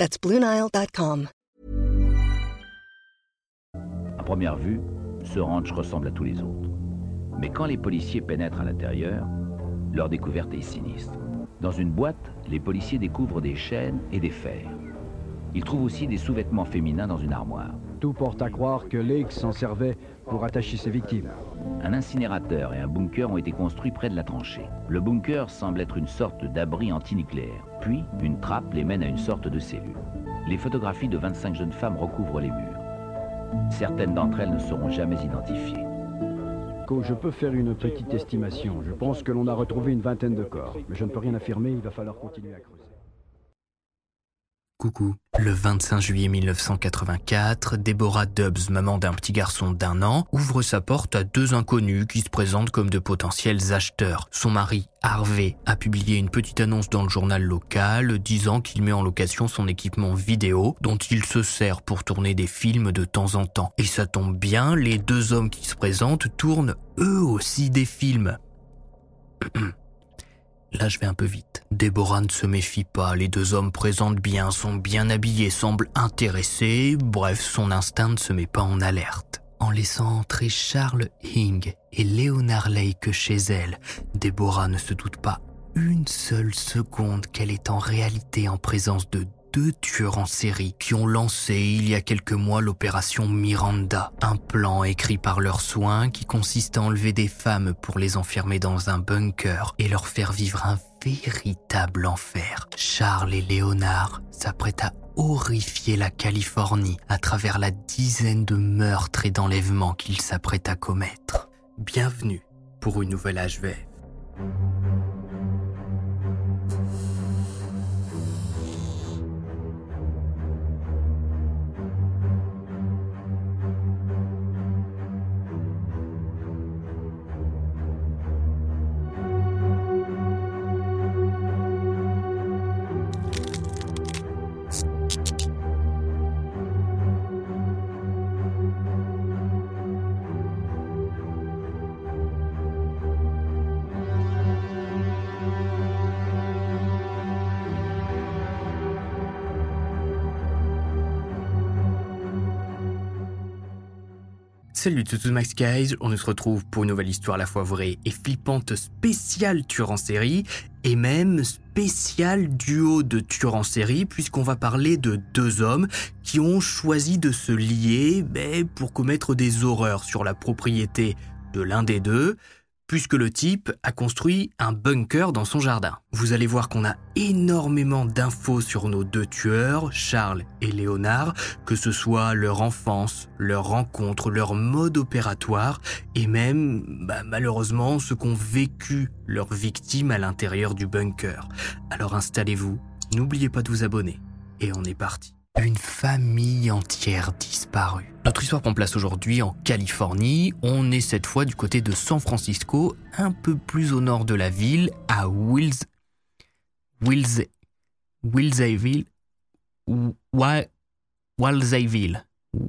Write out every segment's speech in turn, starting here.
That's BlueNile.com. À première vue, ce ranch ressemble à tous les autres. Mais quand les policiers pénètrent à l'intérieur, leur découverte est sinistre. Dans une boîte, les policiers découvrent des chaînes et des fers. Ils trouvent aussi des sous-vêtements féminins dans une armoire. Tout porte à croire que Lake s'en servait pour attacher ses victimes. Un incinérateur et un bunker ont été construits près de la tranchée. Le bunker semble être une sorte d'abri antinucléaire. Puis, une trappe les mène à une sorte de cellule. Les photographies de 25 jeunes femmes recouvrent les murs. Certaines d'entre elles ne seront jamais identifiées je peux faire une petite estimation. Je pense que l'on a retrouvé une vingtaine de corps. Mais je ne peux rien affirmer, il va falloir continuer à creuser. Le 25 juillet 1984, Deborah Dubbs, maman d'un petit garçon d'un an, ouvre sa porte à deux inconnus qui se présentent comme de potentiels acheteurs. Son mari, Harvey, a publié une petite annonce dans le journal local disant qu'il met en location son équipement vidéo dont il se sert pour tourner des films de temps en temps. Et ça tombe bien, les deux hommes qui se présentent tournent eux aussi des films. Là, je vais un peu vite. Déborah ne se méfie pas, les deux hommes présentent bien, sont bien habillés, semblent intéressés, bref, son instinct ne se met pas en alerte. En laissant entrer Charles Hing et Leonard Lake chez elle, Déborah ne se doute pas une seule seconde qu'elle est en réalité en présence de deux tueurs en série qui ont lancé il y a quelques mois l'opération Miranda, un plan écrit par leurs soins qui consiste à enlever des femmes pour les enfermer dans un bunker et leur faire vivre un véritable enfer. Charles et Léonard s'apprêtent à horrifier la Californie à travers la dizaine de meurtres et d'enlèvements qu'ils s'apprêtent à commettre. Bienvenue pour une nouvelle HVF. Salut tout Max Guys, on se retrouve pour une nouvelle histoire à la fois vraie et flippante spéciale tueur en série et même spécial duo de tueurs en série puisqu'on va parler de deux hommes qui ont choisi de se lier pour commettre des horreurs sur la propriété de l'un des deux, puisque le type a construit un bunker dans son jardin. Vous allez voir qu'on a énormément d'infos sur nos deux tueurs, Charles et Léonard, que ce soit leur enfance, leur rencontre, leur mode opératoire, et même, bah, malheureusement, ce qu'ont vécu leurs victimes à l'intérieur du bunker. Alors installez-vous, n'oubliez pas de vous abonner, et on est parti. Une famille entière disparue. Notre histoire prend place aujourd'hui en Californie. On est cette fois du côté de San Francisco, un peu plus au nord de la ville, à Wills... Wills... Willsayville... Wilsayville.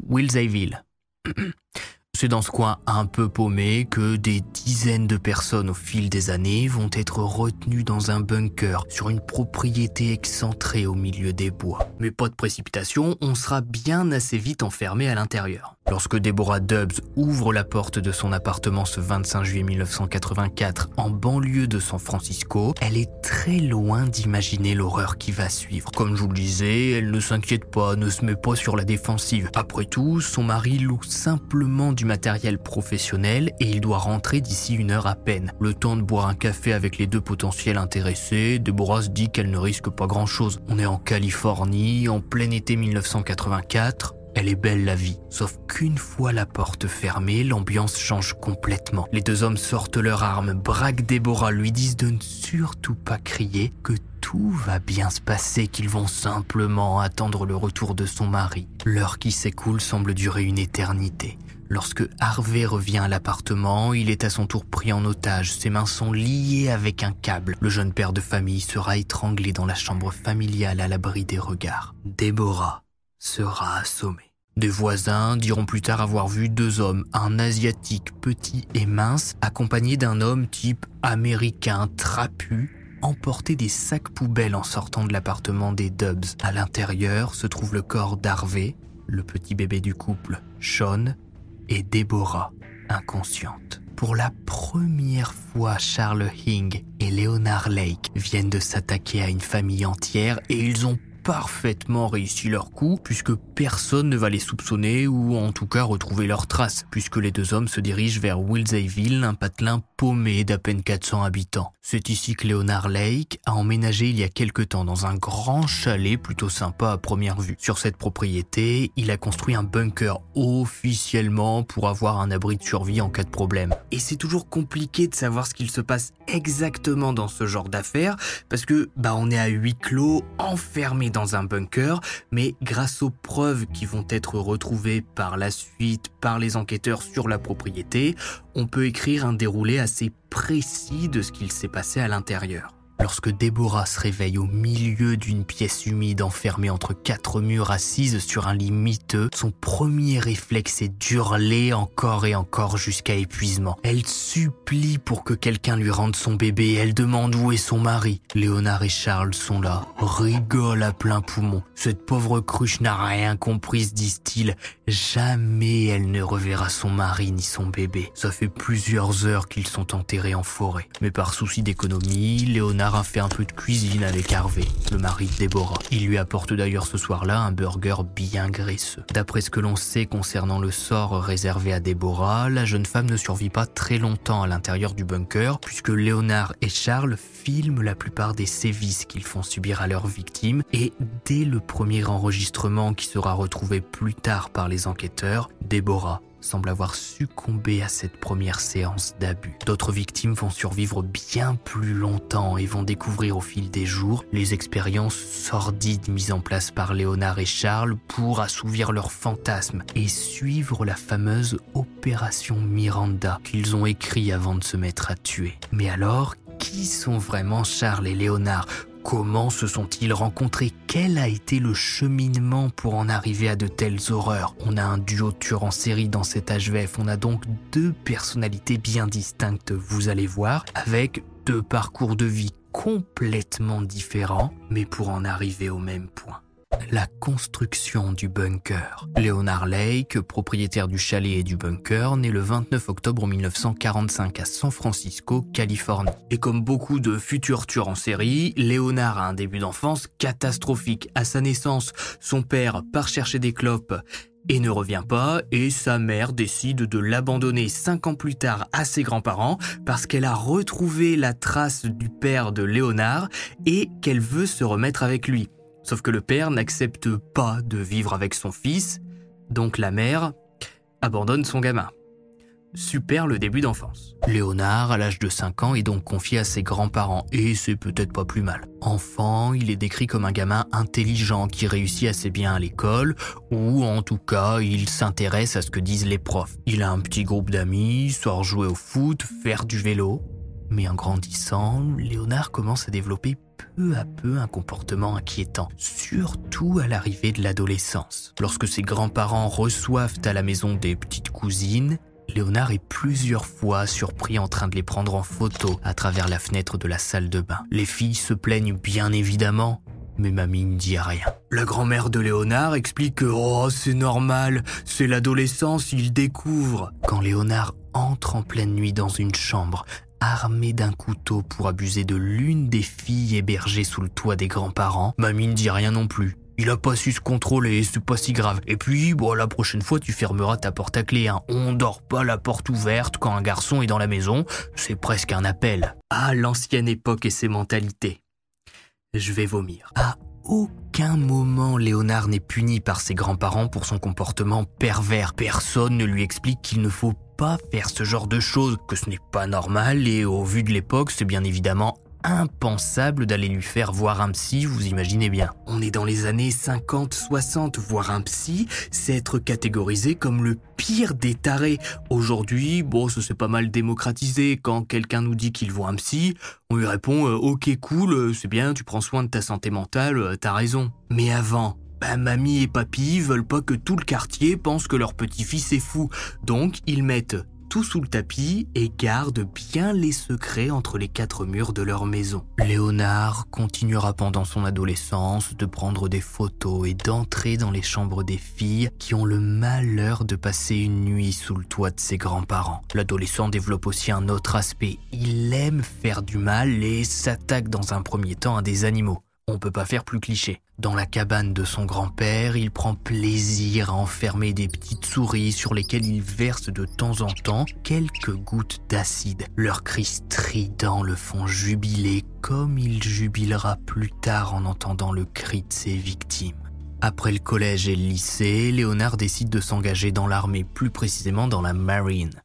Willsayville. C'est dans ce coin un peu paumé que des dizaines de personnes au fil des années vont être retenues dans un bunker sur une propriété excentrée au milieu des bois. Mais pas de précipitation, on sera bien assez vite enfermé à l'intérieur. Lorsque Deborah Dubbs ouvre la porte de son appartement ce 25 juillet 1984 en banlieue de San Francisco, elle est très loin d'imaginer l'horreur qui va suivre. Comme je vous le disais, elle ne s'inquiète pas, ne se met pas sur la défensive. Après tout, son mari loue simplement du matériel professionnel et il doit rentrer d'ici une heure à peine. Le temps de boire un café avec les deux potentiels intéressés, Deborah se dit qu'elle ne risque pas grand-chose. On est en Californie, en plein été 1984, Elle est belle la vie, sauf qu'une fois la porte fermée, l'ambiance change complètement. Les deux hommes sortent leurs armes, braquent Déborah, lui disent de ne surtout pas crier, que tout va bien se passer, qu'ils vont simplement attendre le retour de son mari. L'heure qui s'écoule semble durer une éternité. Lorsque Harvey revient à l'appartement, il est à son tour pris en otage. Ses mains sont liées avec un câble. Le jeune père de famille sera étranglé dans la chambre familiale à l'abri des regards. Déborah sera assommée. Des voisins diront plus tard avoir vu deux hommes, un asiatique petit et mince, accompagné d'un homme type américain trapu, emporter des sacs poubelles en sortant de l'appartement des Dubs. À l'intérieur se trouve le corps d'Harvey, le petit bébé du couple, Sean, et Déborah, inconsciente. Pour la première fois, Charles Hing et Leonard Lake viennent de s'attaquer à une famille entière et ils ont parfaitement réussi leur coup, puisque personne ne va les soupçonner ou en tout cas retrouver leurs traces, puisque les deux hommes se dirigent vers Wilseyville, un patelin paumé d'à peine 400 habitants. C'est ici que Leonard Lake a emménagé il y a quelque temps dans un grand chalet plutôt sympa à première vue. Sur cette propriété, il a construit un bunker officiellement pour avoir un abri de survie en cas de problème. Et c'est toujours compliqué de savoir ce qu'il se passe exactement dans ce genre d'affaires, parce que bah on est à huis clos, enfermé dans un bunker, mais grâce aux preuves qui vont être retrouvées par la suite par les enquêteurs sur la propriété, on peut écrire un déroulé assez précis de ce qu'il s'est passé à l'intérieur. Lorsque Déborah se réveille au milieu d'une pièce humide enfermée entre quatre murs assise sur un lit miteux, son premier réflexe est d'hurler encore et encore jusqu'à épuisement. Elle supplie pour que quelqu'un lui rende son bébé, elle demande où est son mari. Léonard et Charles sont là, rigolent à plein poumon. Cette pauvre cruche n'a rien compris, disent-ils. Jamais elle ne reverra son mari ni son bébé. Ça fait plusieurs heures qu'ils sont enterrés en forêt. Mais par souci d'économie, Léonard fait un peu de cuisine avec Harvey, le mari de Déborah. Il lui apporte d'ailleurs ce soir-là un burger bien graisseux. D'après ce que l'on sait concernant le sort réservé à Déborah, la jeune femme ne survit pas très longtemps à l'intérieur du bunker, puisque Léonard et Charles filment la plupart des sévices qu'ils font subir à leurs victimes, et dès le premier enregistrement qui sera retrouvé plus tard par les enquêteurs, Déborah semble avoir succombé à cette première séance d'abus. D'autres victimes vont survivre bien plus longtemps et vont découvrir au fil des jours les expériences sordides mises en place par Léonard et Charles pour assouvir leurs fantasmes et suivre la fameuse opération Miranda qu'ils ont écrit avant de se mettre à tuer. Mais alors, qui sont vraiment Charles et Léonard? Comment se sont-ils rencontrés? Quel a été le cheminement pour en arriver à de telles horreurs? On a un duo tueur en série dans cet HVF, on a donc deux personnalités bien distinctes, vous allez voir, avec deux parcours de vie complètement différents, mais pour en arriver au même point la construction du bunker. Leonard Lake, propriétaire du chalet et du bunker, naît le 29 octobre 1945 à San Francisco, Californie. Et comme beaucoup de futurs tueurs en série, Leonard a un début d'enfance catastrophique. À sa naissance, son père part chercher des clopes et ne revient pas, et sa mère décide de l'abandonner cinq ans plus tard à ses grands-parents parce qu'elle a retrouvé la trace du père de Léonard et qu'elle veut se remettre avec lui. Sauf que le père n'accepte pas de vivre avec son fils, donc la mère abandonne son gamin. Super le début d'enfance. Léonard, à l'âge de 5 ans, est donc confié à ses grands-parents, et c'est peut-être pas plus mal. Enfant, il est décrit comme un gamin intelligent qui réussit assez bien à l'école, ou en tout cas, il s'intéresse à ce que disent les profs. Il a un petit groupe d'amis, sort jouer au foot, faire du vélo. Mais en grandissant, Léonard commence à développer peu à peu un comportement inquiétant, surtout à l'arrivée de l'adolescence. Lorsque ses grands-parents reçoivent à la maison des petites cousines, Léonard est plusieurs fois surpris en train de les prendre en photo à travers la fenêtre de la salle de bain. Les filles se plaignent bien évidemment, mais mamie ne dit rien. La grand-mère de Léonard explique que oh c'est normal, c'est l'adolescence, il découvre. Quand Léonard entre en pleine nuit dans une chambre, armé d'un couteau pour abuser de l'une des filles hébergées sous le toit des grands-parents, mamie ne dit rien non plus. Il a pas su se contrôler, c'est pas si grave. Et puis, la prochaine fois, tu fermeras ta porte à clé. Hein. On dort pas la porte ouverte quand un garçon est dans la maison. C'est presque un appel. Ah, l'ancienne époque et ses mentalités. Je vais vomir. À aucun moment Léonard n'est puni par ses grands-parents pour son comportement pervers. Personne ne lui explique qu'il ne faut faire ce genre de choses, que ce n'est pas normal et au vu de l'époque, c'est bien évidemment impensable d'aller lui faire voir un psy, vous imaginez bien. On est dans les années 50, 60, voir un psy, c'est être catégorisé comme le pire des tarés. Aujourd'hui, bon, ça s'est pas mal démocratisé. Quand quelqu'un nous dit qu'il voit un psy, on lui répond euh, Ok, cool, euh, c'est bien, tu prends soin de ta santé mentale, euh, t'as raison. Mais avant, bah, mamie et papy veulent pas que tout le quartier pense que leur petit-fils est fou. Donc, ils mettent tout sous le tapis et gardent bien les secrets entre les quatre murs de leur maison. Léonard continuera pendant son adolescence de prendre des photos et d'entrer dans les chambres des filles qui ont le malheur de passer une nuit sous le toit de ses grands-parents. L'adolescent développe aussi un autre aspect. Il aime faire du mal et s'attaque dans un premier temps à des animaux. On peut pas faire plus cliché. Dans la cabane de son grand-père, il prend plaisir à enfermer des petites souris sur lesquelles il verse de temps en temps quelques gouttes d'acide. Leurs cris stridents le font jubiler comme il jubilera plus tard en entendant le cri de ses victimes. Après le collège et le lycée, Léonard décide de s'engager dans l'armée, plus précisément dans la marine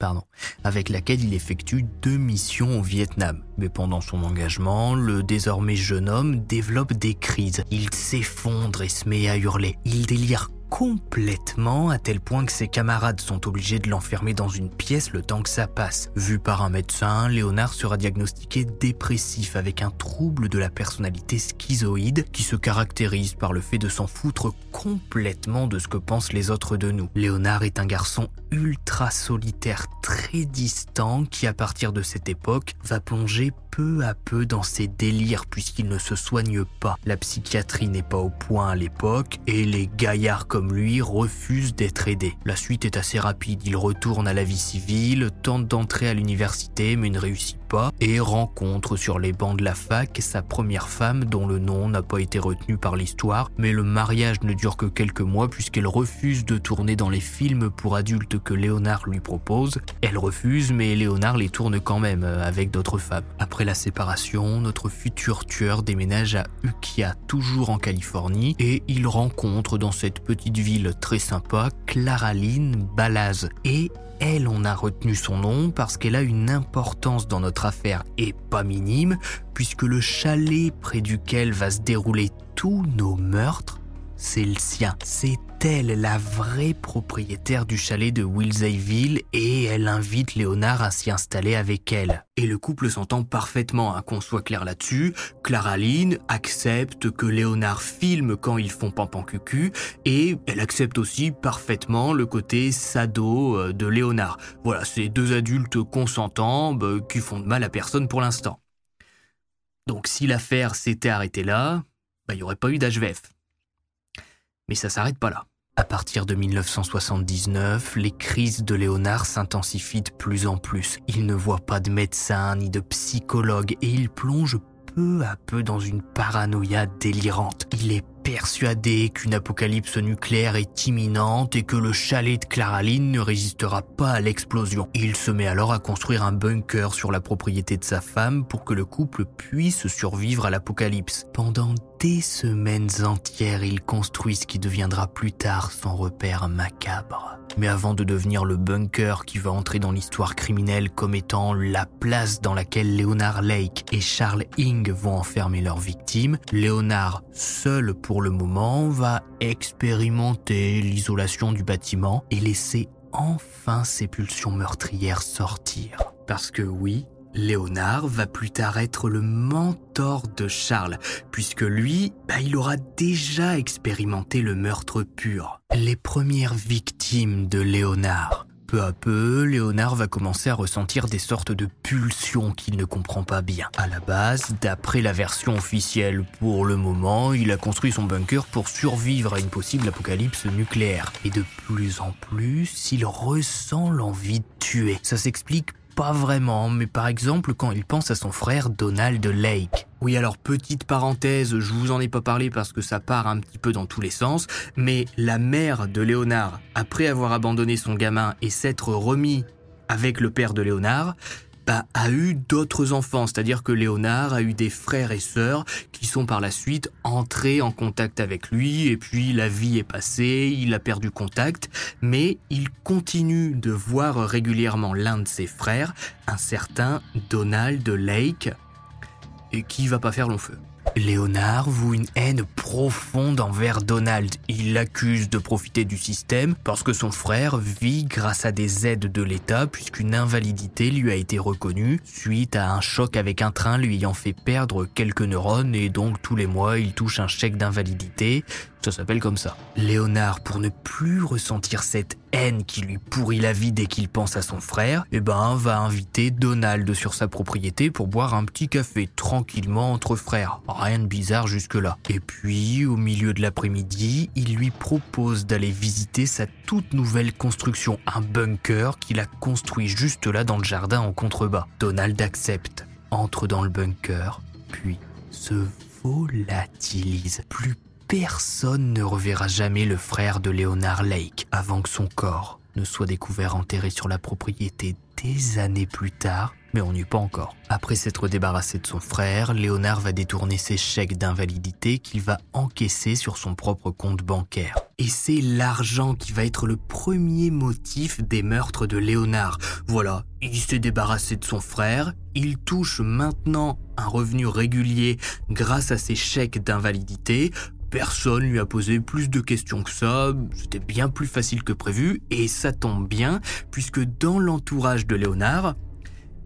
pardon, avec laquelle il effectue deux missions au Vietnam. Mais pendant son engagement, le désormais jeune homme développe des crises. Il s'effondre et se met à hurler. Il délire complètement à tel point que ses camarades sont obligés de l'enfermer dans une pièce le temps que ça passe. Vu par un médecin, Léonard sera diagnostiqué dépressif avec un trouble de la personnalité schizoïde qui se caractérise par le fait de s'en foutre complètement de ce que pensent les autres de nous. Léonard est un garçon ultra solitaire, très distant, qui à partir de cette époque va plonger peu à peu dans ses délires puisqu'il ne se soigne pas. La psychiatrie n'est pas au point à l'époque et les gaillards comme lui refusent d'être aidés. La suite est assez rapide, il retourne à la vie civile, tente d'entrer à l'université mais ne réussit et rencontre sur les bancs de la fac sa première femme dont le nom n'a pas été retenu par l'histoire mais le mariage ne dure que quelques mois puisqu'elle refuse de tourner dans les films pour adultes que Léonard lui propose. Elle refuse mais Léonard les tourne quand même euh, avec d'autres femmes. Après la séparation, notre futur tueur déménage à Ukiah, toujours en Californie, et il rencontre dans cette petite ville très sympa Claraline Balaz. Et elle, on a retenu son nom parce qu'elle a une importance dans notre affaire et pas minime, puisque le chalet près duquel va se dérouler tous nos meurtres c'est le sien. C'est elle la vraie propriétaire du chalet de Wilseyville et elle invite Léonard à s'y installer avec elle? Et le couple s'entend parfaitement, hein, qu'on soit clair là-dessus. Claraline accepte que Léonard filme quand ils font pampan cucu et elle accepte aussi parfaitement le côté sado euh, de Léonard. Voilà, c'est deux adultes consentants bah, qui font de mal à personne pour l'instant. Donc si l'affaire s'était arrêtée là, bah, il n'y aurait pas eu d'HVF. Mais ça s'arrête pas là. À partir de 1979, les crises de Léonard s'intensifient de plus en plus. Il ne voit pas de médecin ni de psychologue et il plonge peu à peu dans une paranoïa délirante. Il est persuadé qu'une apocalypse nucléaire est imminente et que le chalet de Claraline ne résistera pas à l'explosion. Il se met alors à construire un bunker sur la propriété de sa femme pour que le couple puisse survivre à l'apocalypse. Pendant des semaines entières, il construit ce qui deviendra plus tard son repère macabre. Mais avant de devenir le bunker qui va entrer dans l'histoire criminelle comme étant la place dans laquelle Leonard Lake et Charles Ing vont enfermer leurs victimes, Leonard, seul pour le moment, va expérimenter l'isolation du bâtiment et laisser enfin ses pulsions meurtrières sortir. Parce que oui, Léonard va plus tard être le mentor de Charles, puisque lui, bah, il aura déjà expérimenté le meurtre pur. Les premières victimes de Léonard. Peu à peu, Léonard va commencer à ressentir des sortes de pulsions qu'il ne comprend pas bien. À la base, d'après la version officielle, pour le moment, il a construit son bunker pour survivre à une possible apocalypse nucléaire. Et de plus en plus, il ressent l'envie de tuer. Ça s'explique pas vraiment, mais par exemple quand il pense à son frère Donald Lake. Oui, alors petite parenthèse, je vous en ai pas parlé parce que ça part un petit peu dans tous les sens, mais la mère de Léonard, après avoir abandonné son gamin et s'être remis avec le père de Léonard, a eu d'autres enfants, c'est-à-dire que Léonard a eu des frères et sœurs qui sont par la suite entrés en contact avec lui, et puis la vie est passée, il a perdu contact, mais il continue de voir régulièrement l'un de ses frères, un certain Donald Lake, et qui va pas faire long feu. Léonard voue une haine profonde envers Donald. Il l'accuse de profiter du système parce que son frère vit grâce à des aides de l'État puisqu'une invalidité lui a été reconnue suite à un choc avec un train lui ayant fait perdre quelques neurones et donc tous les mois il touche un chèque d'invalidité ça s'appelle comme ça. Léonard, pour ne plus ressentir cette haine qui lui pourrit la vie dès qu'il pense à son frère, eh ben, va inviter Donald sur sa propriété pour boire un petit café tranquillement entre frères. Rien de bizarre jusque-là. Et puis, au milieu de l'après-midi, il lui propose d'aller visiter sa toute nouvelle construction, un bunker qu'il a construit juste là dans le jardin en contrebas. Donald accepte, entre dans le bunker, puis se volatilise plus personne ne reverra jamais le frère de Leonard Lake avant que son corps ne soit découvert enterré sur la propriété des années plus tard, mais on n'y est pas encore. Après s'être débarrassé de son frère, Léonard va détourner ses chèques d'invalidité qu'il va encaisser sur son propre compte bancaire. Et c'est l'argent qui va être le premier motif des meurtres de Léonard. Voilà, il s'est débarrassé de son frère, il touche maintenant un revenu régulier grâce à ses chèques d'invalidité, Personne lui a posé plus de questions que ça, c'était bien plus facile que prévu, et ça tombe bien, puisque dans l'entourage de Léonard,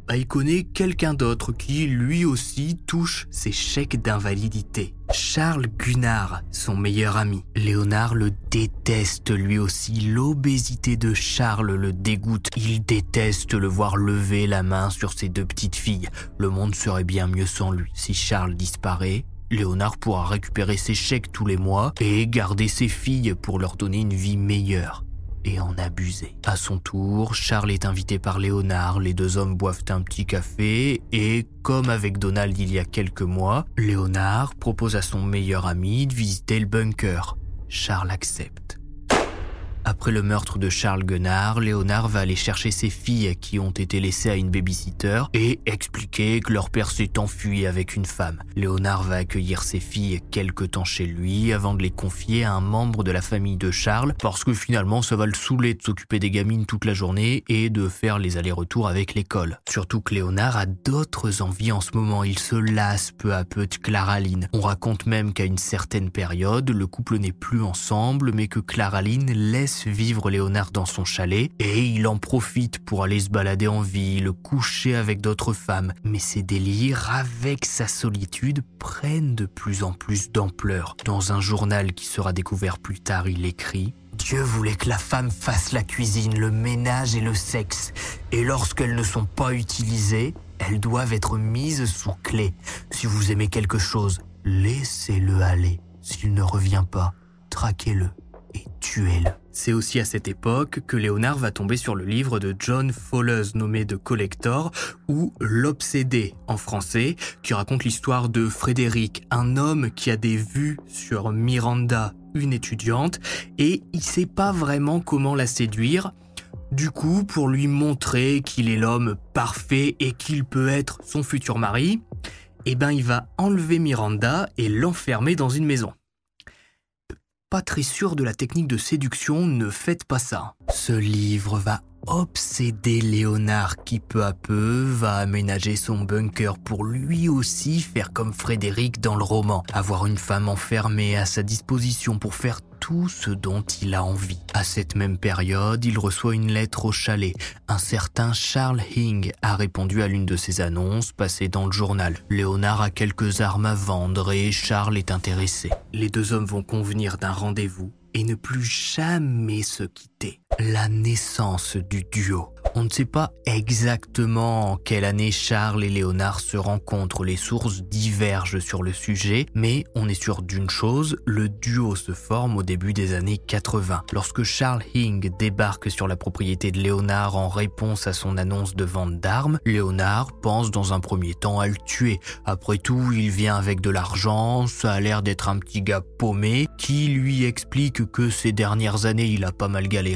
bah, il connaît quelqu'un d'autre qui, lui aussi, touche ses chèques d'invalidité. Charles Gunnar, son meilleur ami. Léonard le déteste lui aussi. L'obésité de Charles le dégoûte. Il déteste le voir lever la main sur ses deux petites filles. Le monde serait bien mieux sans lui. Si Charles disparaît, Léonard pourra récupérer ses chèques tous les mois et garder ses filles pour leur donner une vie meilleure et en abuser. À son tour, Charles est invité par Léonard, les deux hommes boivent un petit café et, comme avec Donald il y a quelques mois, Léonard propose à son meilleur ami de visiter le bunker. Charles accepte. Après le meurtre de Charles Guenard, Léonard va aller chercher ses filles qui ont été laissées à une babysitter et expliquer que leur père s'est enfui avec une femme. Léonard va accueillir ses filles quelque temps chez lui avant de les confier à un membre de la famille de Charles parce que finalement ça va le saouler de s'occuper des gamines toute la journée et de faire les allers-retours avec l'école. Surtout que Léonard a d'autres envies en ce moment, il se lasse peu à peu de Claraline. On raconte même qu'à une certaine période, le couple n'est plus ensemble mais que Claraline laisse vivre Léonard dans son chalet et il en profite pour aller se balader en ville, coucher avec d'autres femmes. Mais ses délires, avec sa solitude, prennent de plus en plus d'ampleur. Dans un journal qui sera découvert plus tard, il écrit Dieu voulait que la femme fasse la cuisine, le ménage et le sexe. Et lorsqu'elles ne sont pas utilisées, elles doivent être mises sous clé. Si vous aimez quelque chose, laissez-le aller. S'il ne revient pas, traquez-le C'est aussi à cette époque que Léonard va tomber sur le livre de John Fowler nommé The Collector ou L'Obsédé en français, qui raconte l'histoire de Frédéric, un homme qui a des vues sur Miranda, une étudiante, et il sait pas vraiment comment la séduire. Du coup, pour lui montrer qu'il est l'homme parfait et qu'il peut être son futur mari, eh ben il va enlever Miranda et l'enfermer dans une maison pas très sûr de la technique de séduction, ne faites pas ça. Ce livre va obséder Léonard qui peu à peu va aménager son bunker pour lui aussi faire comme Frédéric dans le roman, avoir une femme enfermée à sa disposition pour faire tout ce dont il a envie. À cette même période, il reçoit une lettre au chalet. Un certain Charles Hing a répondu à l'une de ses annonces passées dans le journal. Léonard a quelques armes à vendre et Charles est intéressé. Les deux hommes vont convenir d'un rendez-vous et ne plus jamais se quitter. La naissance du duo. On ne sait pas exactement en quelle année Charles et Léonard se rencontrent, les sources divergent sur le sujet, mais on est sûr d'une chose, le duo se forme au début des années 80. Lorsque Charles Hing débarque sur la propriété de Léonard en réponse à son annonce de vente d'armes, Léonard pense dans un premier temps à le tuer. Après tout, il vient avec de l'argent, ça a l'air d'être un petit gars paumé qui lui explique que ces dernières années il a pas mal galéré,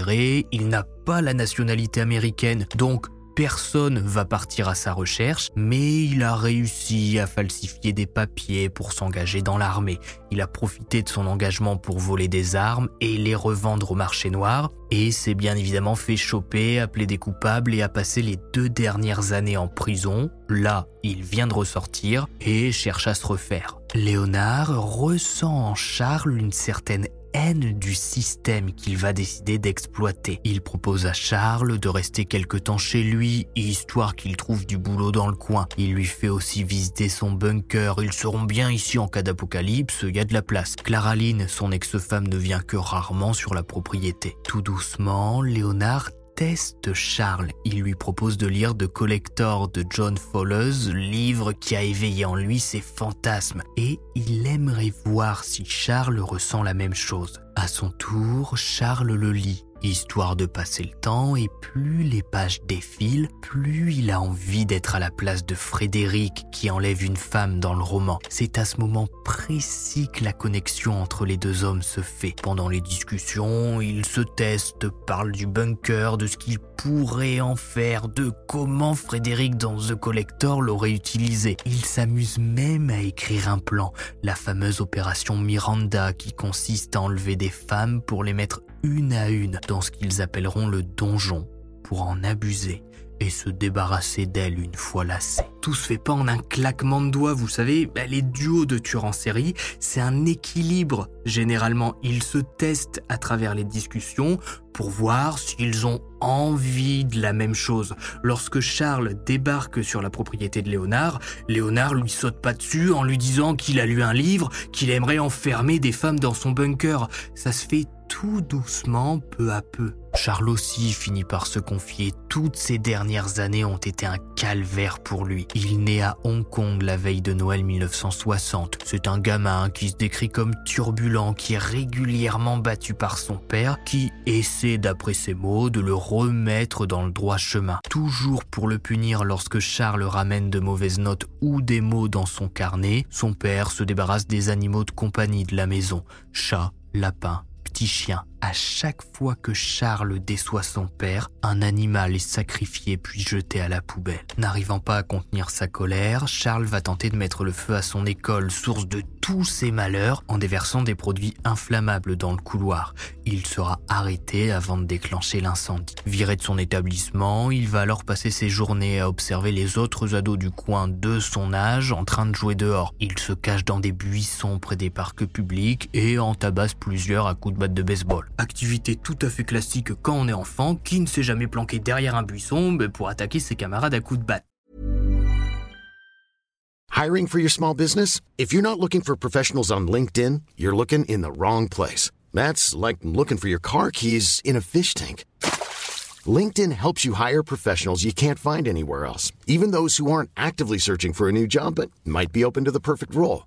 il n'a pas la nationalité américaine, donc personne va partir à sa recherche, mais il a réussi à falsifier des papiers pour s'engager dans l'armée. Il a profité de son engagement pour voler des armes et les revendre au marché noir, et s'est bien évidemment fait choper, appeler des coupables et a passé les deux dernières années en prison. Là, il vient de ressortir et cherche à se refaire. Léonard ressent en Charles une certaine haine du système qu'il va décider d'exploiter. Il propose à Charles de rester quelque temps chez lui, histoire qu'il trouve du boulot dans le coin. Il lui fait aussi visiter son bunker. Ils seront bien ici en cas d'apocalypse, il y a de la place. Claraline, son ex-femme, ne vient que rarement sur la propriété. Tout doucement, Léonard teste Charles. Il lui propose de lire The Collector de John Fowles, livre qui a éveillé en lui ses fantasmes, et il aimerait voir si Charles ressent la même chose. À son tour, Charles le lit histoire de passer le temps, et plus les pages défilent, plus il a envie d'être à la place de Frédéric qui enlève une femme dans le roman. C'est à ce moment précis que la connexion entre les deux hommes se fait. Pendant les discussions, ils se testent, parlent du bunker, de ce qu'ils pourraient en faire, de comment Frédéric dans The Collector l'aurait utilisé. Ils s'amusent même à écrire un plan, la fameuse opération Miranda qui consiste à enlever des femmes pour les mettre une à une dans ce qu'ils appelleront le donjon pour en abuser et se débarrasser d'elle une fois lassée. Tout se fait pas en un claquement de doigts, vous savez, bah, les duos de tueurs en série, c'est un équilibre. Généralement, ils se testent à travers les discussions pour voir s'ils ont envie de la même chose. Lorsque Charles débarque sur la propriété de Léonard, Léonard lui saute pas dessus en lui disant qu'il a lu un livre, qu'il aimerait enfermer des femmes dans son bunker. Ça se fait tout doucement, peu à peu. Charles aussi finit par se confier. Toutes ces dernières années ont été un calvaire pour lui. Il naît à Hong Kong la veille de Noël 1960. C'est un gamin qui se décrit comme turbulent, qui est régulièrement battu par son père, qui essaie, d'après ses mots, de le remettre dans le droit chemin. Toujours pour le punir lorsque Charles ramène de mauvaises notes ou des mots dans son carnet, son père se débarrasse des animaux de compagnie de la maison. Chat, lapin, petit chien. À chaque fois que Charles déçoit son père, un animal est sacrifié puis jeté à la poubelle. N'arrivant pas à contenir sa colère, Charles va tenter de mettre le feu à son école, source de tous ses malheurs, en déversant des produits inflammables dans le couloir. Il sera arrêté avant de déclencher l'incendie. Viré de son établissement, il va alors passer ses journées à observer les autres ados du coin de son âge en train de jouer dehors. Il se cache dans des buissons près des parcs publics et en tabasse plusieurs à coups de batte de baseball. Activité tout à fait classique quand on est enfant, qui ne s'est jamais planqué derrière un buisson ben, pour attaquer ses camarades à coups de batte. Hiring for your small business? If you're not looking for professionals on LinkedIn, you're looking in the wrong place. That's like looking for your car keys in a fish tank. LinkedIn helps you hire professionals you can't find anywhere else, even those who aren't actively searching for a new job but might be open to the perfect role.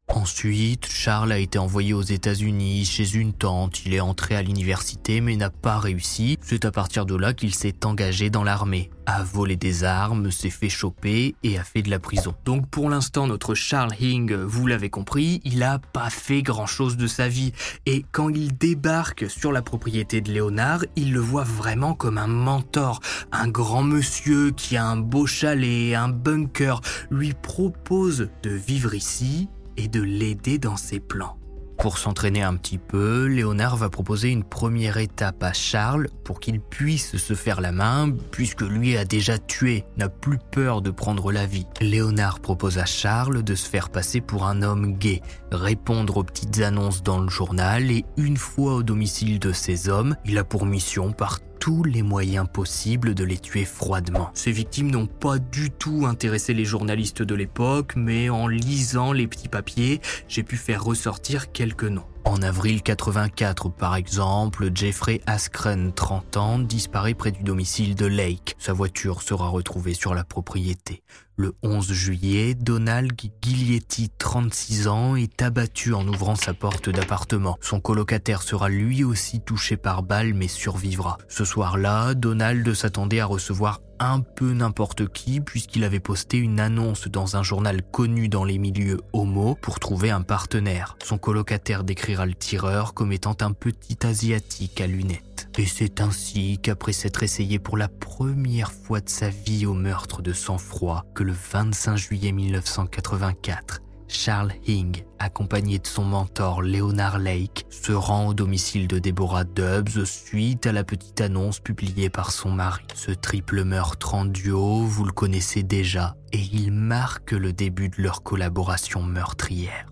Ensuite, Charles a été envoyé aux États-Unis chez une tante. Il est entré à l'université mais n'a pas réussi. C'est à partir de là qu'il s'est engagé dans l'armée, a volé des armes, s'est fait choper et a fait de la prison. Donc pour l'instant, notre Charles Hing, vous l'avez compris, il a pas fait grand-chose de sa vie. Et quand il débarque sur la propriété de Léonard, il le voit vraiment comme un mentor, un grand monsieur qui a un beau chalet, un bunker, lui propose de vivre ici et de l'aider dans ses plans. Pour s'entraîner un petit peu, Léonard va proposer une première étape à Charles pour qu'il puisse se faire la main, puisque lui a déjà tué, n'a plus peur de prendre la vie. Léonard propose à Charles de se faire passer pour un homme gay, répondre aux petites annonces dans le journal et une fois au domicile de ces hommes, il a pour mission par tous les moyens possibles de les tuer froidement. Ces victimes n'ont pas du tout intéressé les journalistes de l'époque, mais en lisant les petits papiers, j'ai pu faire ressortir quelques noms. En avril 84, par exemple, Jeffrey Askren, 30 ans, disparaît près du domicile de Lake. Sa voiture sera retrouvée sur la propriété. Le 11 juillet, Donald Giglietti, 36 ans, est abattu en ouvrant sa porte d'appartement. Son colocataire sera lui aussi touché par balle mais survivra. Ce soir-là, Donald s'attendait à recevoir un peu n'importe qui puisqu'il avait posté une annonce dans un journal connu dans les milieux homo pour trouver un partenaire. Son colocataire décrira le tireur comme étant un petit asiatique à lunettes. Et c'est ainsi qu'après s'être essayé pour la première fois de sa vie au meurtre de sang-froid, que le 25 juillet 1984, Charles Hing, accompagné de son mentor Leonard Lake, se rend au domicile de Deborah Dubs suite à la petite annonce publiée par son mari. Ce triple meurtre en duo, vous le connaissez déjà, et il marque le début de leur collaboration meurtrière.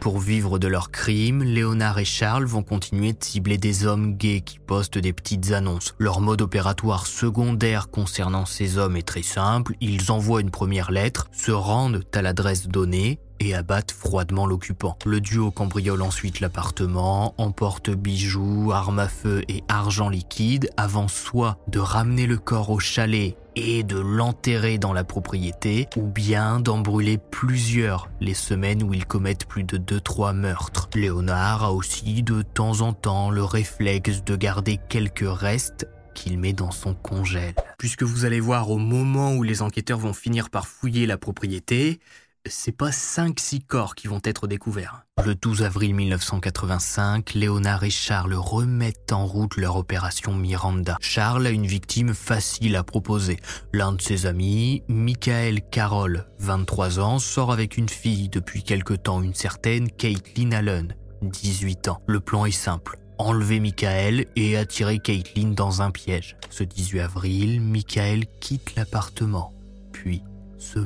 Pour vivre de leurs crimes, Léonard et Charles vont continuer de cibler des hommes gays qui postent des petites annonces. Leur mode opératoire secondaire concernant ces hommes est très simple. Ils envoient une première lettre, se rendent à l'adresse donnée et abattent froidement l'occupant. Le duo cambriole ensuite l'appartement, emporte bijoux, armes à feu et argent liquide avant soit de ramener le corps au chalet et de l'enterrer dans la propriété, ou bien d'en brûler plusieurs les semaines où ils commettent plus de 2-3 meurtres. Léonard a aussi de temps en temps le réflexe de garder quelques restes qu'il met dans son congèle. Puisque vous allez voir au moment où les enquêteurs vont finir par fouiller la propriété, c'est pas 5-6 corps qui vont être découverts. Le 12 avril 1985, Léonard et Charles remettent en route leur opération Miranda. Charles a une victime facile à proposer. L'un de ses amis, Michael Carroll, 23 ans, sort avec une fille depuis quelque temps, une certaine Caitlin Allen, 18 ans. Le plan est simple enlever Michael et attirer Caitlin dans un piège. Ce 18 avril, Michael quitte l'appartement, puis se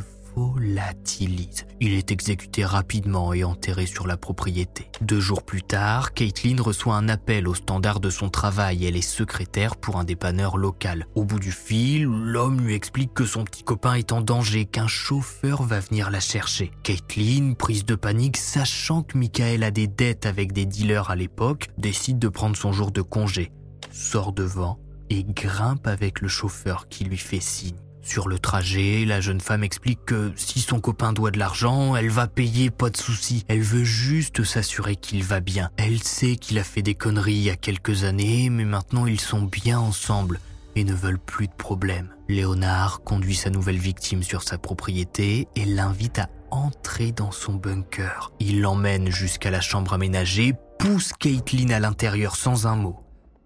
Il est exécuté rapidement et enterré sur la propriété. Deux jours plus tard, Caitlin reçoit un appel au standard de son travail. Elle est secrétaire pour un dépanneur local. Au bout du fil, l'homme lui explique que son petit copain est en danger, qu'un chauffeur va venir la chercher. Caitlin, prise de panique, sachant que Michael a des dettes avec des dealers à l'époque, décide de prendre son jour de congé, sort devant et grimpe avec le chauffeur qui lui fait signe. Sur le trajet, la jeune femme explique que si son copain doit de l'argent, elle va payer, pas de souci. Elle veut juste s'assurer qu'il va bien. Elle sait qu'il a fait des conneries il y a quelques années, mais maintenant ils sont bien ensemble et ne veulent plus de problème. Léonard conduit sa nouvelle victime sur sa propriété et l'invite à entrer dans son bunker. Il l'emmène jusqu'à la chambre aménagée, pousse Caitlin à l'intérieur sans un mot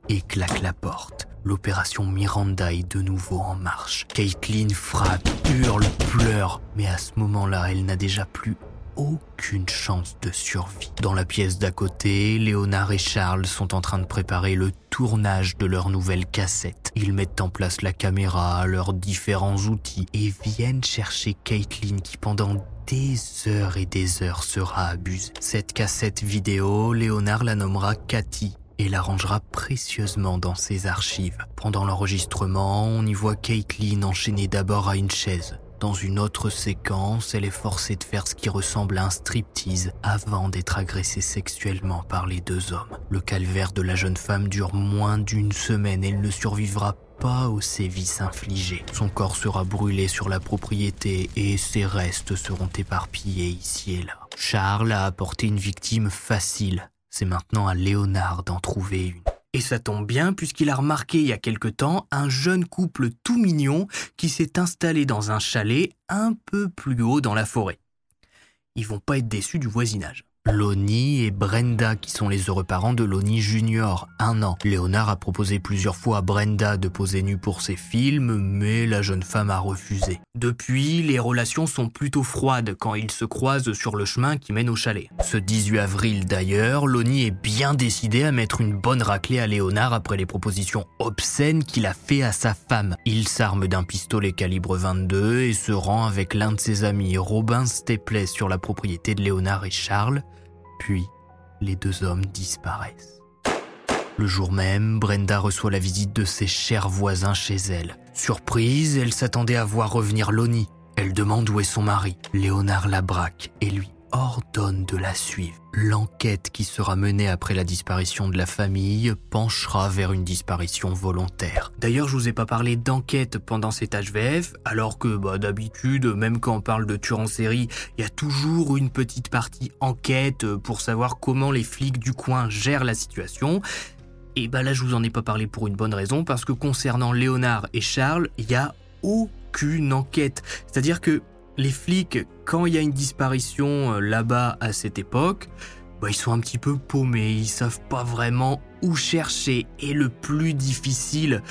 et claque la porte l'opération Miranda est de nouveau en marche. Caitlin frappe, hurle, pleure, mais à ce moment-là, elle n'a déjà plus aucune chance de survie. Dans la pièce d'à côté, Léonard et Charles sont en train de préparer le tournage de leur nouvelle cassette. Ils mettent en place la caméra, leurs différents outils et viennent chercher Caitlin qui pendant des heures et des heures sera abusée. Cette cassette vidéo, Léonard la nommera Cathy et l'arrangera précieusement dans ses archives. Pendant l'enregistrement, on y voit Caitlin enchaînée d'abord à une chaise. Dans une autre séquence, elle est forcée de faire ce qui ressemble à un striptease avant d'être agressée sexuellement par les deux hommes. Le calvaire de la jeune femme dure moins d'une semaine et elle ne survivra pas aux sévices infligés. Son corps sera brûlé sur la propriété et ses restes seront éparpillés ici et là. Charles a apporté une victime facile c'est maintenant à Léonard d'en trouver une. Et ça tombe bien puisqu'il a remarqué il y a quelque temps un jeune couple tout mignon qui s'est installé dans un chalet un peu plus haut dans la forêt. Ils vont pas être déçus du voisinage. Lonnie et Brenda qui sont les heureux parents de Lonnie Junior, un an. Léonard a proposé plusieurs fois à Brenda de poser nue pour ses films, mais la jeune femme a refusé. Depuis, les relations sont plutôt froides quand ils se croisent sur le chemin qui mène au chalet. Ce 18 avril d'ailleurs, Lonnie est bien décidé à mettre une bonne raclée à Léonard après les propositions obscènes qu'il a fait à sa femme. Il s'arme d'un pistolet calibre 22 et se rend avec l'un de ses amis, Robin Steples, sur la propriété de Léonard et Charles puis, les deux hommes disparaissent. Le jour même, Brenda reçoit la visite de ses chers voisins chez elle. Surprise, elle s'attendait à voir revenir Lonnie. Elle demande où est son mari. Léonard la braque et lui ordonne de la suivre. L'enquête qui sera menée après la disparition de la famille penchera vers une disparition volontaire. D'ailleurs, je vous ai pas parlé d'enquête pendant cet HVF, alors que bah, d'habitude, même quand on parle de tueur en série, il y a toujours une petite partie enquête pour savoir comment les flics du coin gèrent la situation. Et bah là, je vous en ai pas parlé pour une bonne raison, parce que concernant Léonard et Charles, il y a aucune enquête. C'est-à-dire que les flics, quand il y a une disparition euh, là-bas à cette époque, bah, ils sont un petit peu paumés, ils savent pas vraiment où chercher. Et le plus difficile,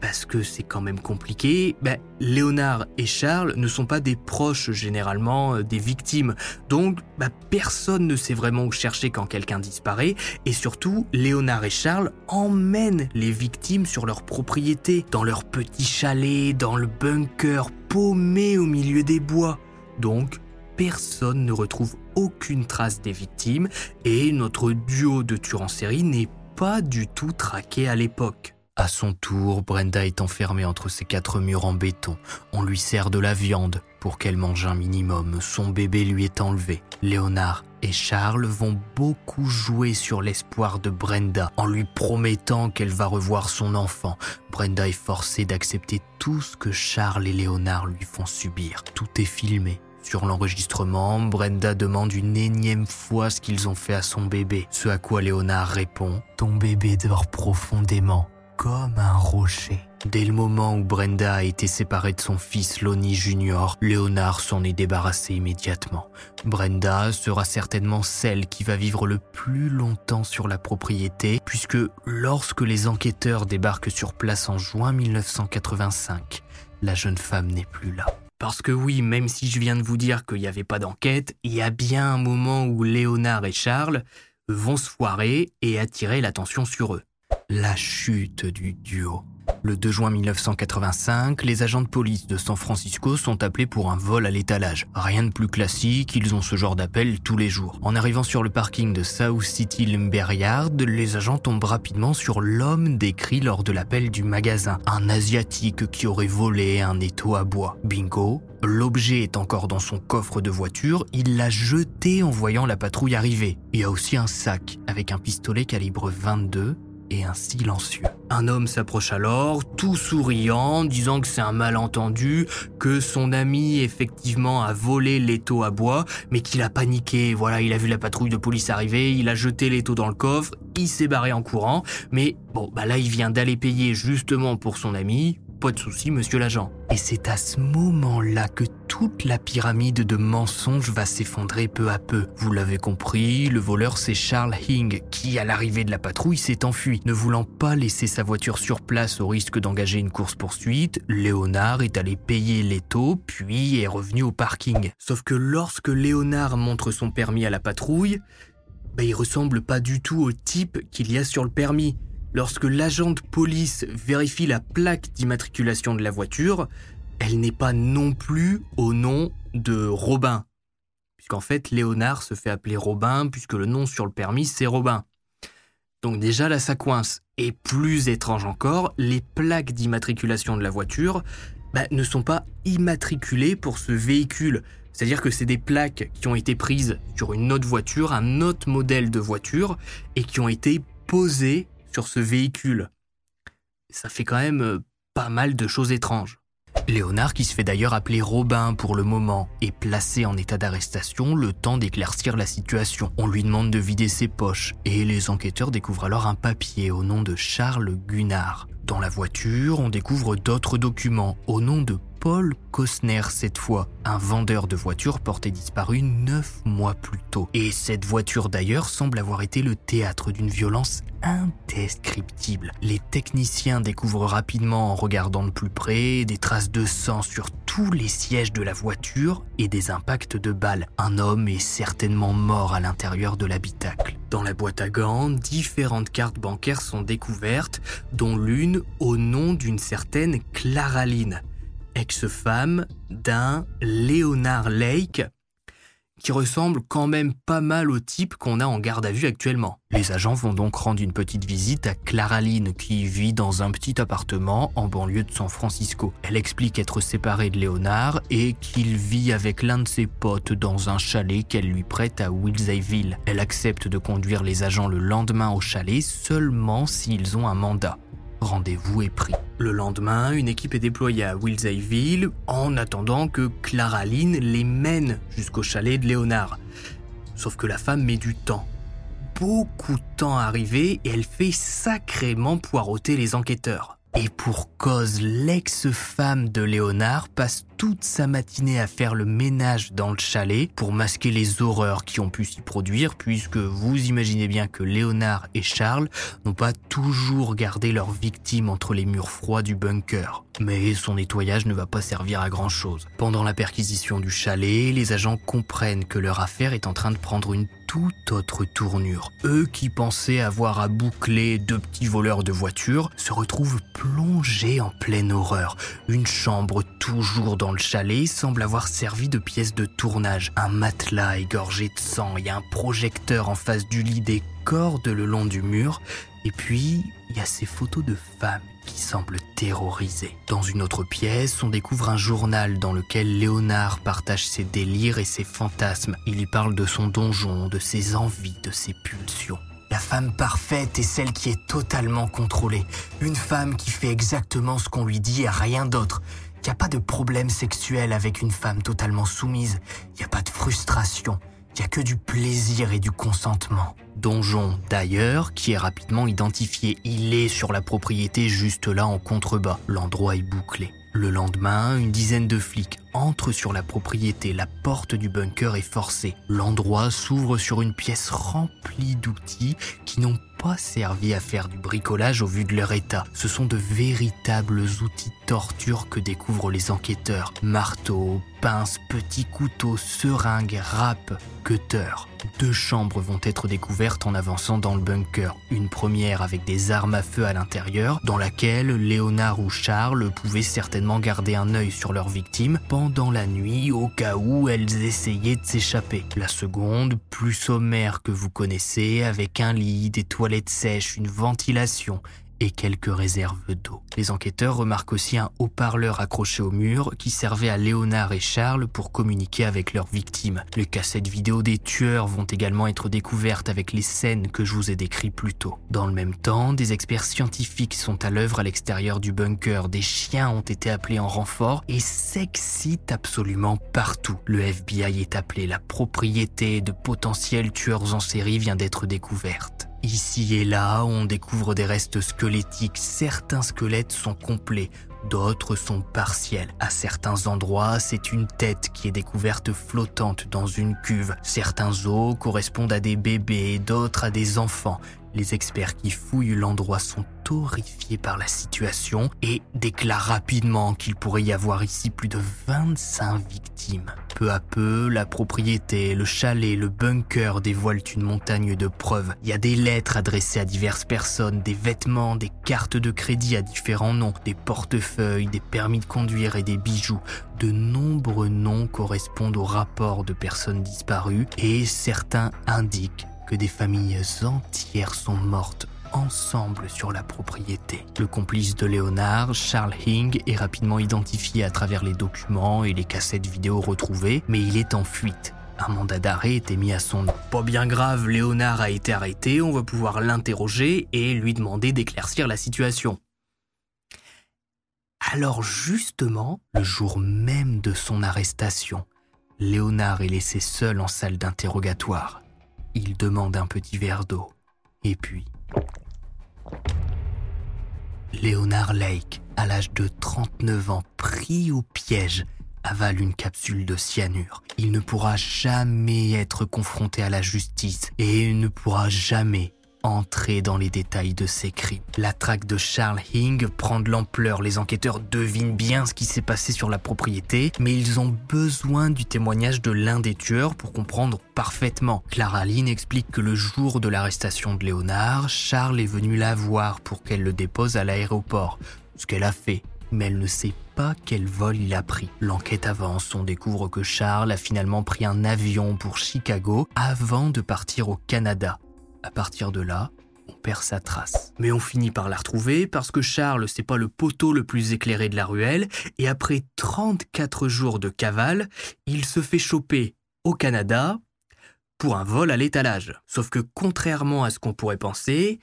parce que c'est quand même compliqué, ben, Léonard et Charles ne sont pas des proches généralement euh, des victimes. Donc ben, personne ne sait vraiment où chercher quand quelqu'un disparaît. Et surtout, Léonard et Charles emmènent les victimes sur leur propriété, dans leur petit chalet, dans le bunker, paumé au milieu des bois. Donc personne ne retrouve aucune trace des victimes et notre duo de tueurs en série n'est pas du tout traqué à l'époque. À son tour, Brenda est enfermée entre ces quatre murs en béton. On lui sert de la viande pour qu'elle mange un minimum. Son bébé lui est enlevé. Léonard et Charles vont beaucoup jouer sur l'espoir de Brenda en lui promettant qu'elle va revoir son enfant. Brenda est forcée d'accepter tout ce que Charles et Léonard lui font subir. Tout est filmé. Sur l'enregistrement, Brenda demande une énième fois ce qu'ils ont fait à son bébé, ce à quoi Léonard répond ⁇ Ton bébé dort profondément comme un rocher. Dès le moment où Brenda a été séparée de son fils Lonnie Junior, Léonard s'en est débarrassé immédiatement. Brenda sera certainement celle qui va vivre le plus longtemps sur la propriété, puisque lorsque les enquêteurs débarquent sur place en juin 1985, la jeune femme n'est plus là. Parce que oui, même si je viens de vous dire qu'il n'y avait pas d'enquête, il y a bien un moment où Léonard et Charles vont se foirer et attirer l'attention sur eux la chute du duo. Le 2 juin 1985, les agents de police de San Francisco sont appelés pour un vol à l'étalage. Rien de plus classique, ils ont ce genre d'appel tous les jours. En arrivant sur le parking de South City Lumber Yard, les agents tombent rapidement sur l'homme décrit lors de l'appel du magasin. Un asiatique qui aurait volé un étau à bois. Bingo, L'objet est encore dans son coffre de voiture, il l'a jeté en voyant la patrouille arriver. Il y a aussi un sac avec un pistolet calibre 22 et un silencieux. Un homme s'approche alors, tout souriant, disant que c'est un malentendu, que son ami effectivement a volé l'étau à bois, mais qu'il a paniqué. Voilà, il a vu la patrouille de police arriver, il a jeté l'étau dans le coffre, il s'est barré en courant, mais bon, bah là il vient d'aller payer justement pour son ami, pas de souci, monsieur l'agent. Et c'est à ce moment-là que toute la pyramide de mensonges va s'effondrer peu à peu. Vous l'avez compris, le voleur c'est Charles Hing, qui à l'arrivée de la patrouille s'est enfui. Ne voulant pas laisser sa voiture sur place au risque d'engager une course-poursuite, Léonard est allé payer l'étau, puis est revenu au parking. Sauf que lorsque Léonard montre son permis à la patrouille, bah, il ressemble pas du tout au type qu'il y a sur le permis. Lorsque l'agent de police vérifie la plaque d'immatriculation de la voiture, elle n'est pas non plus au nom de Robin. Puisqu'en fait, Léonard se fait appeler Robin, puisque le nom sur le permis, c'est Robin. Donc déjà là, ça coince. Et plus étrange encore, les plaques d'immatriculation de la voiture bah, ne sont pas immatriculées pour ce véhicule. C'est-à-dire que c'est des plaques qui ont été prises sur une autre voiture, un autre modèle de voiture, et qui ont été posées ce véhicule. Ça fait quand même euh, pas mal de choses étranges. Léonard, qui se fait d'ailleurs appeler Robin pour le moment, est placé en état d'arrestation le temps d'éclaircir la situation. On lui demande de vider ses poches et les enquêteurs découvrent alors un papier au nom de Charles Gunnar. Dans la voiture, on découvre d'autres documents au nom de Paul Cosner cette fois, un vendeur de voitures porté disparu neuf mois plus tôt. Et cette voiture d'ailleurs semble avoir été le théâtre d'une violence indescriptible. Les techniciens découvrent rapidement en regardant de plus près des traces de sang sur tous les sièges de la voiture et des impacts de balles. Un homme est certainement mort à l'intérieur de l'habitacle. Dans la boîte à gants, différentes cartes bancaires sont découvertes, dont l'une au nom d'une certaine Claraline ex-femme d'un Leonard Lake, qui ressemble quand même pas mal au type qu'on a en garde à vue actuellement. Les agents vont donc rendre une petite visite à Clara Lynn qui vit dans un petit appartement en banlieue de San Francisco. Elle explique être séparée de Léonard et qu'il vit avec l'un de ses potes dans un chalet qu'elle lui prête à Wilseyville. Elle accepte de conduire les agents le lendemain au chalet seulement s'ils ont un mandat. Rendez-vous est pris. Le lendemain, une équipe est déployée à Wilseyville en attendant que Clara Lynn les mène jusqu'au chalet de Léonard. Sauf que la femme met du temps. Beaucoup de temps à arriver et elle fait sacrément poireauter les enquêteurs. Et pour cause, l'ex-femme de Léonard passe toute sa matinée à faire le ménage dans le chalet pour masquer les horreurs qui ont pu s'y produire, puisque vous imaginez bien que Léonard et Charles n'ont pas toujours gardé leurs victimes entre les murs froids du bunker. Mais son nettoyage ne va pas servir à grand chose. Pendant la perquisition du chalet, les agents comprennent que leur affaire est en train de prendre une toute autre tournure. Eux qui pensaient avoir à boucler deux petits voleurs de voitures se retrouvent plongés en pleine horreur. Une chambre toujours dans le chalet semble avoir servi de pièce de tournage. Un matelas égorgé de sang et un projecteur en face du lit des cordes le long du mur. Et puis, il y a ces photos de femmes qui semblent terrorisées. Dans une autre pièce, on découvre un journal dans lequel Léonard partage ses délires et ses fantasmes. Il y parle de son donjon, de ses envies, de ses pulsions. La femme parfaite est celle qui est totalement contrôlée. Une femme qui fait exactement ce qu'on lui dit et rien d'autre. Il n'y a pas de problème sexuel avec une femme totalement soumise. Il n'y a pas de frustration. Il n'y a que du plaisir et du consentement. Donjon, d'ailleurs, qui est rapidement identifié. Il est sur la propriété juste là en contrebas. L'endroit est bouclé. Le lendemain, une dizaine de flics entrent sur la propriété. La porte du bunker est forcée. L'endroit s'ouvre sur une pièce remplie d'outils qui n'ont pas servi à faire du bricolage au vu de leur état. Ce sont de véritables outils de torture que découvrent les enquêteurs. Marteaux, pinces, petits couteaux, seringues, râpes, cutter. Deux chambres vont être découvertes en avançant dans le bunker. Une première avec des armes à feu à l'intérieur, dans laquelle Léonard ou Charles pouvaient certainement garder un œil sur leurs victimes pendant la nuit au cas où elles essayaient de s'échapper. La seconde, plus sommaire que vous connaissez, avec un lit, des toilettes sèches, une ventilation et quelques réserves d'eau. Les enquêteurs remarquent aussi un haut-parleur accroché au mur qui servait à Léonard et Charles pour communiquer avec leurs victimes. Les cassettes vidéo des tueurs vont également être découvertes avec les scènes que je vous ai décrites plus tôt. Dans le même temps, des experts scientifiques sont à l'œuvre à l'extérieur du bunker. Des chiens ont été appelés en renfort et s'excitent absolument partout. Le FBI est appelé. La propriété de potentiels tueurs en série vient d'être découverte. Ici et là, on découvre des restes squelettiques. Certains squelettes sont complets, d'autres sont partiels. À certains endroits, c'est une tête qui est découverte flottante dans une cuve. Certains os correspondent à des bébés, d'autres à des enfants. Les experts qui fouillent l'endroit sont horrifiés par la situation et déclarent rapidement qu'il pourrait y avoir ici plus de 25 victimes. Peu à peu, la propriété, le chalet, le bunker dévoilent une montagne de preuves. Il y a des lettres adressées à diverses personnes, des vêtements, des cartes de crédit à différents noms, des portefeuilles, des permis de conduire et des bijoux. De nombreux noms correspondent aux rapports de personnes disparues et certains indiquent que des familles entières sont mortes ensemble sur la propriété. Le complice de Léonard, Charles Hing, est rapidement identifié à travers les documents et les cassettes vidéo retrouvées, mais il est en fuite. Un mandat d'arrêt est mis à son nom. Pas bien grave, Léonard a été arrêté, on va pouvoir l'interroger et lui demander d'éclaircir la situation. Alors justement, le jour même de son arrestation, Léonard est laissé seul en salle d'interrogatoire. Il demande un petit verre d'eau. Et puis... Léonard Lake, à l'âge de 39 ans, pris au piège, avale une capsule de cyanure. Il ne pourra jamais être confronté à la justice et ne pourra jamais entrer dans les détails de ces crimes. La traque de Charles Hing prend de l'ampleur. Les enquêteurs devinent bien ce qui s'est passé sur la propriété, mais ils ont besoin du témoignage de l'un des tueurs pour comprendre parfaitement. Clara Lynn explique que le jour de l'arrestation de Léonard, Charles est venu la voir pour qu'elle le dépose à l'aéroport, ce qu'elle a fait mais elle ne sait pas quel vol il a pris. L'enquête avance, on découvre que Charles a finalement pris un avion pour Chicago avant de partir au Canada. À partir de là, on perd sa trace. Mais on finit par la retrouver parce que Charles, c'est pas le poteau le plus éclairé de la ruelle, et après 34 jours de cavale, il se fait choper au Canada pour un vol à l'étalage. Sauf que contrairement à ce qu'on pourrait penser,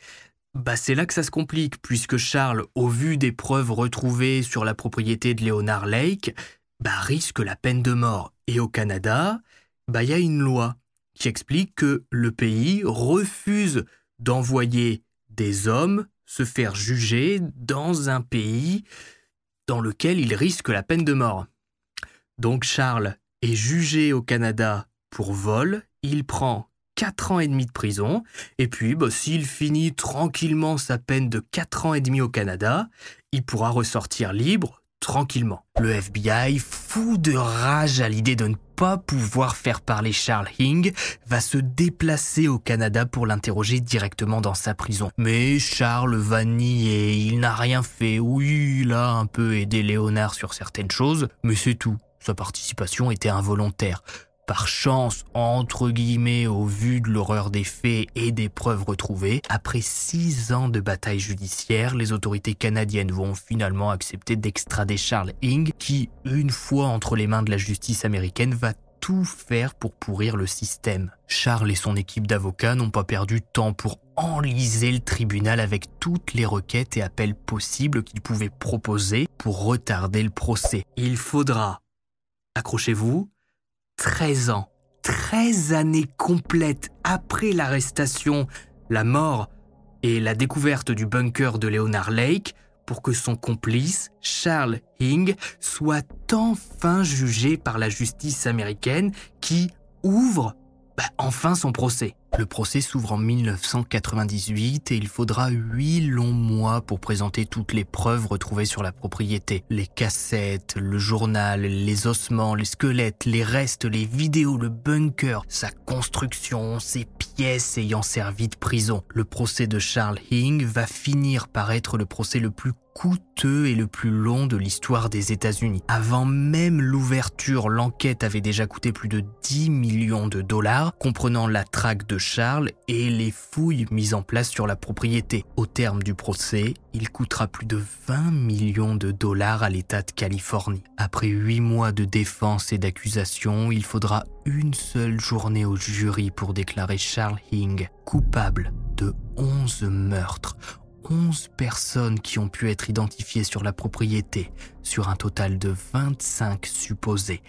bah c'est là que ça se complique, puisque Charles, au vu des preuves retrouvées sur la propriété de Leonard Lake, bah risque la peine de mort. Et au Canada, bah il y a une loi qui explique que le pays refuse d'envoyer des hommes se faire juger dans un pays dans lequel il risque la peine de mort. Donc Charles est jugé au Canada pour vol, il prend 4 ans et demi de prison, et puis bah, s'il finit tranquillement sa peine de 4 ans et demi au Canada, il pourra ressortir libre tranquillement. Le FBI, fou de rage à l'idée de ne pas pouvoir faire parler Charles Hing, va se déplacer au Canada pour l'interroger directement dans sa prison. Mais Charles va nier, il n'a rien fait. Oui, il a un peu aidé Léonard sur certaines choses, mais c'est tout. Sa participation était involontaire. Par chance, entre guillemets, au vu de l'horreur des faits et des preuves retrouvées, après six ans de bataille judiciaire, les autorités canadiennes vont finalement accepter d'extrader Charles Ing, qui, une fois entre les mains de la justice américaine, va tout faire pour pourrir le système. Charles et son équipe d'avocats n'ont pas perdu temps pour enliser le tribunal avec toutes les requêtes et appels possibles qu'ils pouvaient proposer pour retarder le procès. Il faudra, accrochez-vous, 13 ans, 13 années complètes après l'arrestation, la mort et la découverte du bunker de Leonard Lake pour que son complice, Charles Hing, soit enfin jugé par la justice américaine qui ouvre bah, enfin son procès. Le procès s'ouvre en 1998 et il faudra huit longs mois pour présenter toutes les preuves retrouvées sur la propriété. Les cassettes, le journal, les ossements, les squelettes, les restes, les vidéos, le bunker, sa construction, ses pièces ayant servi de prison. Le procès de Charles Hing va finir par être le procès le plus coûteux et le plus long de l'histoire des États-Unis. Avant même l'ouverture, l'enquête avait déjà coûté plus de 10 millions de dollars, comprenant la traque de Charles et les fouilles mises en place sur la propriété. Au terme du procès, il coûtera plus de 20 millions de dollars à l'État de Californie. Après 8 mois de défense et d'accusation, il faudra une seule journée au jury pour déclarer Charles Hing coupable de 11 meurtres, 11 personnes qui ont pu être identifiées sur la propriété, sur un total de 25 supposés.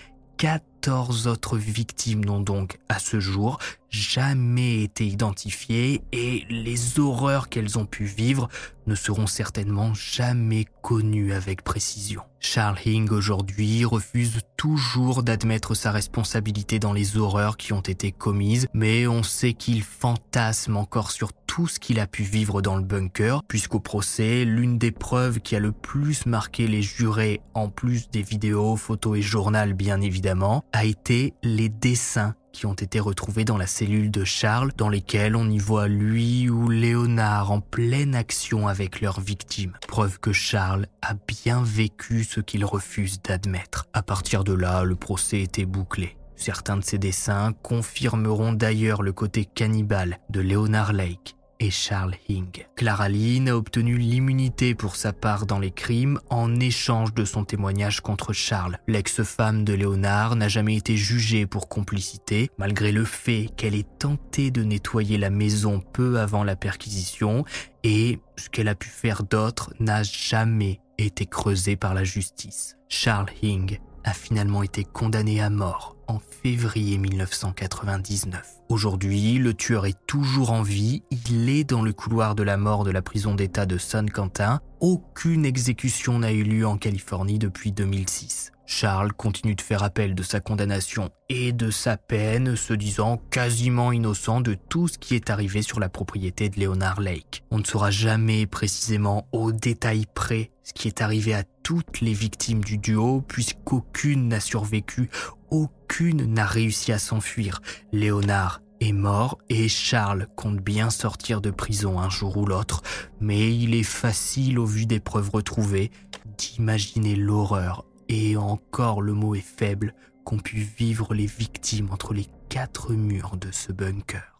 14 autres victimes n'ont donc, à ce jour, jamais été identifiées et les horreurs qu'elles ont pu vivre ne seront certainement jamais connues avec précision. Charles Hing aujourd'hui refuse toujours d'admettre sa responsabilité dans les horreurs qui ont été commises, mais on sait qu'il fantasme encore sur tout ce qu'il a pu vivre dans le bunker, puisqu'au procès, l'une des preuves qui a le plus marqué les jurés, en plus des vidéos, photos et journal bien évidemment, a été les dessins qui ont été retrouvés dans la cellule de Charles, dans lesquels on y voit lui ou Léonard en pleine action avec leurs victimes. Preuve que Charles a bien vécu ce qu'il refuse d'admettre. À partir de là, le procès était bouclé. Certains de ces dessins confirmeront d'ailleurs le côté cannibale de Léonard Lake, et Charles Hing. Clara a obtenu l'immunité pour sa part dans les crimes en échange de son témoignage contre Charles. L'ex-femme de Léonard n'a jamais été jugée pour complicité, malgré le fait qu'elle ait tenté de nettoyer la maison peu avant la perquisition et ce qu'elle a pu faire d'autre n'a jamais été creusé par la justice. Charles Hing a finalement été condamné à mort en février 1999. Aujourd'hui, le tueur est toujours en vie, il est dans le couloir de la mort de la prison d'État de San Quentin. Aucune exécution n'a eu lieu en Californie depuis 2006. Charles continue de faire appel de sa condamnation et de sa peine, se disant quasiment innocent de tout ce qui est arrivé sur la propriété de Leonard Lake. On ne saura jamais précisément au détail près ce qui est arrivé à toutes les victimes du duo, puisqu'aucune n'a survécu, aucune n'a réussi à s'enfuir. Léonard est mort et Charles compte bien sortir de prison un jour ou l'autre, mais il est facile au vu des preuves retrouvées d'imaginer l'horreur, et encore le mot est faible, qu'ont pu vivre les victimes entre les quatre murs de ce bunker.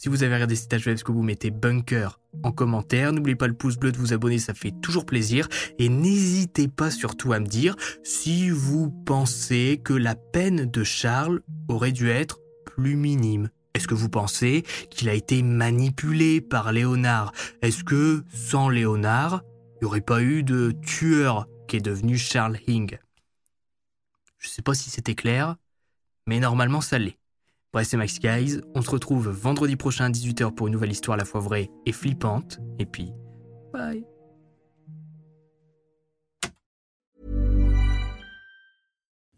Si vous avez regardé cet web, que vous mettez bunker en commentaire. N'oubliez pas le pouce bleu de vous abonner, ça fait toujours plaisir. Et n'hésitez pas surtout à me dire si vous pensez que la peine de Charles aurait dû être plus minime. Est-ce que vous pensez qu'il a été manipulé par Léonard? Est-ce que sans Léonard, il n'y aurait pas eu de tueur qui est devenu Charles Hing? Je ne sais pas si c'était clair, mais normalement ça l'est. Bref, c'est Max Guys. On se retrouve vendredi prochain à 18h pour une nouvelle histoire à la fois vraie et flippante. Et puis, bye.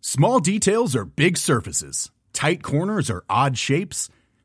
Small details big surfaces. Tight corners odd shapes.